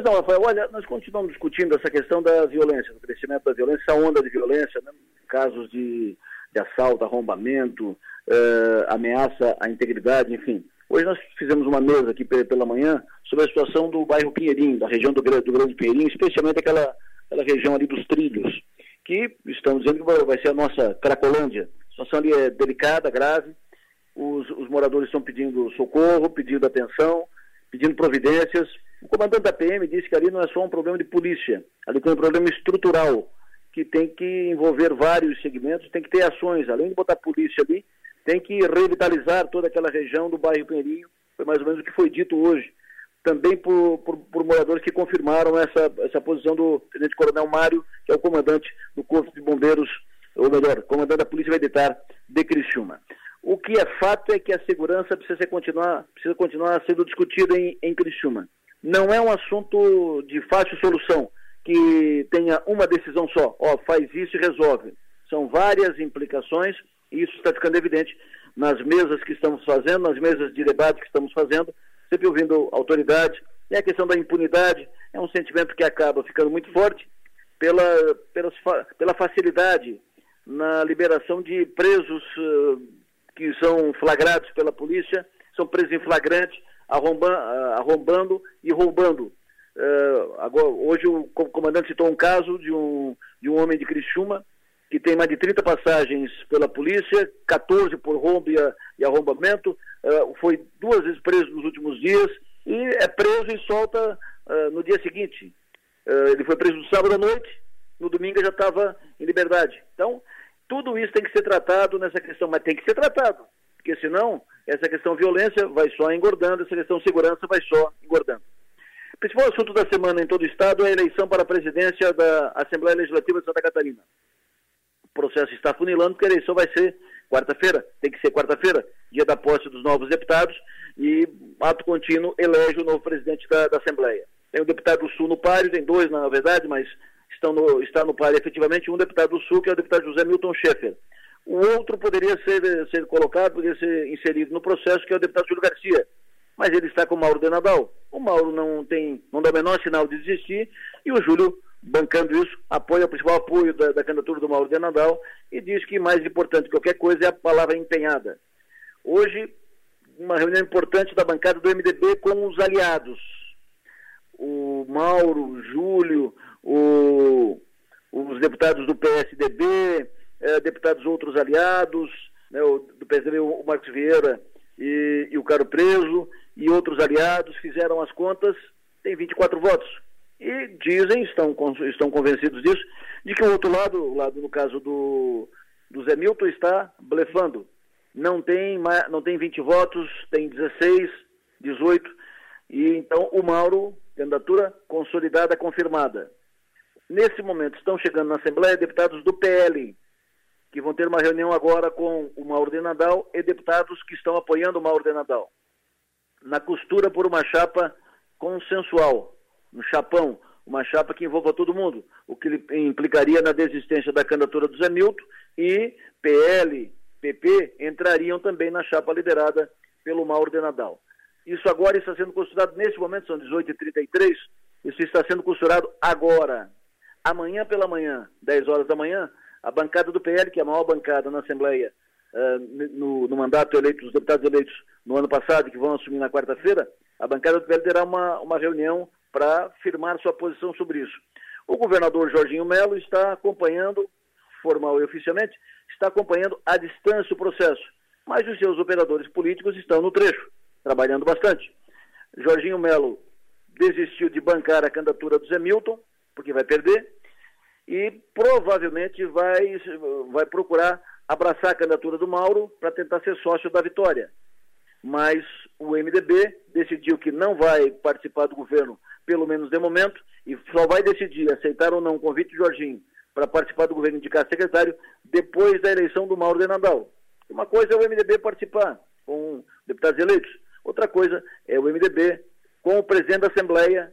Pois não, Rafael, olha, nós continuamos discutindo essa questão da violência, do crescimento da violência, essa onda de violência, né? casos de, de assalto, arrombamento, uh, ameaça à integridade, enfim. Hoje nós fizemos uma mesa aqui pela manhã sobre a situação do bairro Pinheirinho, da região do, do Grande Pinheirinho, especialmente aquela, aquela região ali dos trilhos, que estão dizendo que vai ser a nossa Cracolândia. A situação ali é delicada, grave, os, os moradores estão pedindo socorro, pedindo atenção, pedindo providências, o comandante da PM disse que ali não é só um problema de polícia, ali tem um problema estrutural, que tem que envolver vários segmentos, tem que ter ações, além de botar polícia ali, tem que revitalizar toda aquela região do bairro Pinheirinho, foi mais ou menos o que foi dito hoje, também por, por, por moradores que confirmaram essa, essa posição do Tenente Coronel Mário, que é o comandante do Corpo de Bombeiros, ou melhor, comandante da Polícia Militar de Criciúma. O que é fato é que a segurança precisa, ser continuar, precisa continuar sendo discutida em, em Criciúma não é um assunto de fácil solução, que tenha uma decisão só, ó, faz isso e resolve. São várias implicações e isso está ficando evidente nas mesas que estamos fazendo, nas mesas de debate que estamos fazendo, sempre ouvindo autoridade. E a questão da impunidade é um sentimento que acaba ficando muito forte pela, pela, facilidade na liberação de presos uh, que são flagrados pela polícia, são presos em flagrante, arrombando, ah, arrombando e roubando. Uh, agora, hoje o comandante citou um caso de um, de um homem de Criciúma que tem mais de 30 passagens pela polícia, 14 por roubo e, arrombamento, uh, foi duas vezes preso nos últimos dias e é preso e solta no dia seguinte. ele foi preso no sábado à noite, no domingo já estava em liberdade. Então, tudo isso tem que ser tratado nessa questão, mas tem que ser tratado, porque senão essa questão violência vai só engordando, essa questão segurança vai só engordando. O principal assunto da semana em todo o Estado é a eleição para a presidência da Assembleia Legislativa de Santa Catarina. O processo está funilando porque a eleição vai ser quarta-feira, tem que ser quarta-feira, dia da posse dos novos deputados, e ato contínuo elege o novo presidente da, da Assembleia. Tem um deputado do Sul no páreo, tem dois na verdade, mas estão no, está no páreo efetivamente um deputado do Sul, que é o deputado José Milton Schaeffer. O outro poderia ser, ser colocado, poderia ser inserido no processo, que é o deputado Júlio Garcia. Mas ele está com o Mauro de Nadal. O Mauro não tem, não dá o menor sinal de desistir, e o Júlio, bancando isso, apoia o principal apoio da, da candidatura do Mauro de Nadal e diz que mais importante que qualquer coisa é a palavra empenhada. Hoje, uma reunião importante da bancada do MDB com os aliados. O Mauro, o Júlio, o, os deputados do PSDB, é, deputados outros aliados, né, o, do PSDB o Marcos Vieira e, e o Caro Preso, e outros aliados fizeram as contas, tem 24 votos. E dizem, estão, estão convencidos disso, de que o outro lado, o lado no caso do, do Zé Milton, está blefando. Não tem, não tem 20 votos, tem 16, 18, e então o Mauro, candidatura consolidada, confirmada. Nesse momento estão chegando na Assembleia deputados do PL, que vão ter uma reunião agora com o Mauro de Nadal e deputados que estão apoiando o Mauro de Nadal. Na costura por uma chapa consensual, um chapão, uma chapa que envolva todo mundo, o que implicaria na desistência da candidatura do Zé Milton e PL, PP entrariam também na chapa liderada pelo Mauro de Nadal. Isso agora está sendo costurado nesse momento, são 18h33, isso está sendo costurado agora. Amanhã pela manhã, 10 horas da manhã, a bancada do PL, que é a maior bancada na Assembleia uh, no, no, mandato eleito, dos deputados eleitos no ano passado, que vão assumir na quarta-feira, a bancada do PL terá uma, uma reunião para firmar sua posição sobre isso. O governador Jorginho Melo está acompanhando, formal e oficialmente, está acompanhando à distância o processo, mas os seus operadores políticos estão no trecho, trabalhando bastante. Jorginho Melo desistiu de bancar a candidatura do Zé Milton, porque vai perder, e provavelmente vai, vai procurar abraçar a candidatura do Mauro para tentar ser sócio da vitória. Mas o MDB decidiu que não vai participar do governo, pelo menos de momento, e só vai decidir aceitar ou não o convite do Jorginho para participar do governo e indicar secretário depois da eleição do Mauro de Nadal. Uma coisa é o MDB participar com deputados eleitos, outra coisa é o MDB com o presidente da Assembleia,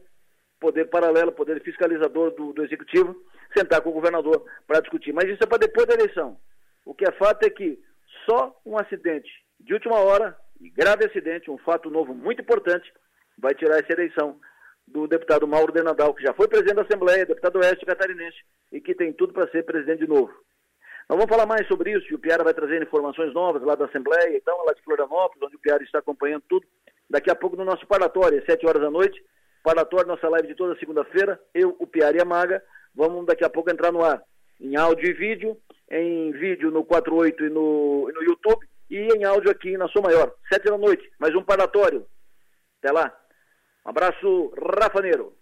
poder paralelo, poder fiscalizador do, do Executivo, sentar com o governador para discutir. Mas isso é para depois da eleição. O que é fato é que só um acidente de última hora, e grave acidente, um fato novo muito importante, vai tirar essa eleição do deputado Mauro de Nadal, que já foi presidente da Assembleia, deputado oeste catarinense, e que tem tudo para ser presidente de novo. Nós vamos falar mais sobre isso, e o Piara vai trazer informações novas lá da Assembleia, então, lá de Florianópolis, onde o Piara está acompanhando tudo. Daqui a pouco no nosso paratório, às 7 horas da noite, paratório, nossa live de toda segunda-feira, eu, o Piara e a Maga, vamos daqui a pouco entrar no ar, em áudio e vídeo, em vídeo no 48 e no, no YouTube, e em áudio aqui na Sua Maior, 7 da noite, mais um paratório. Até lá. Um abraço, Rafaneiro.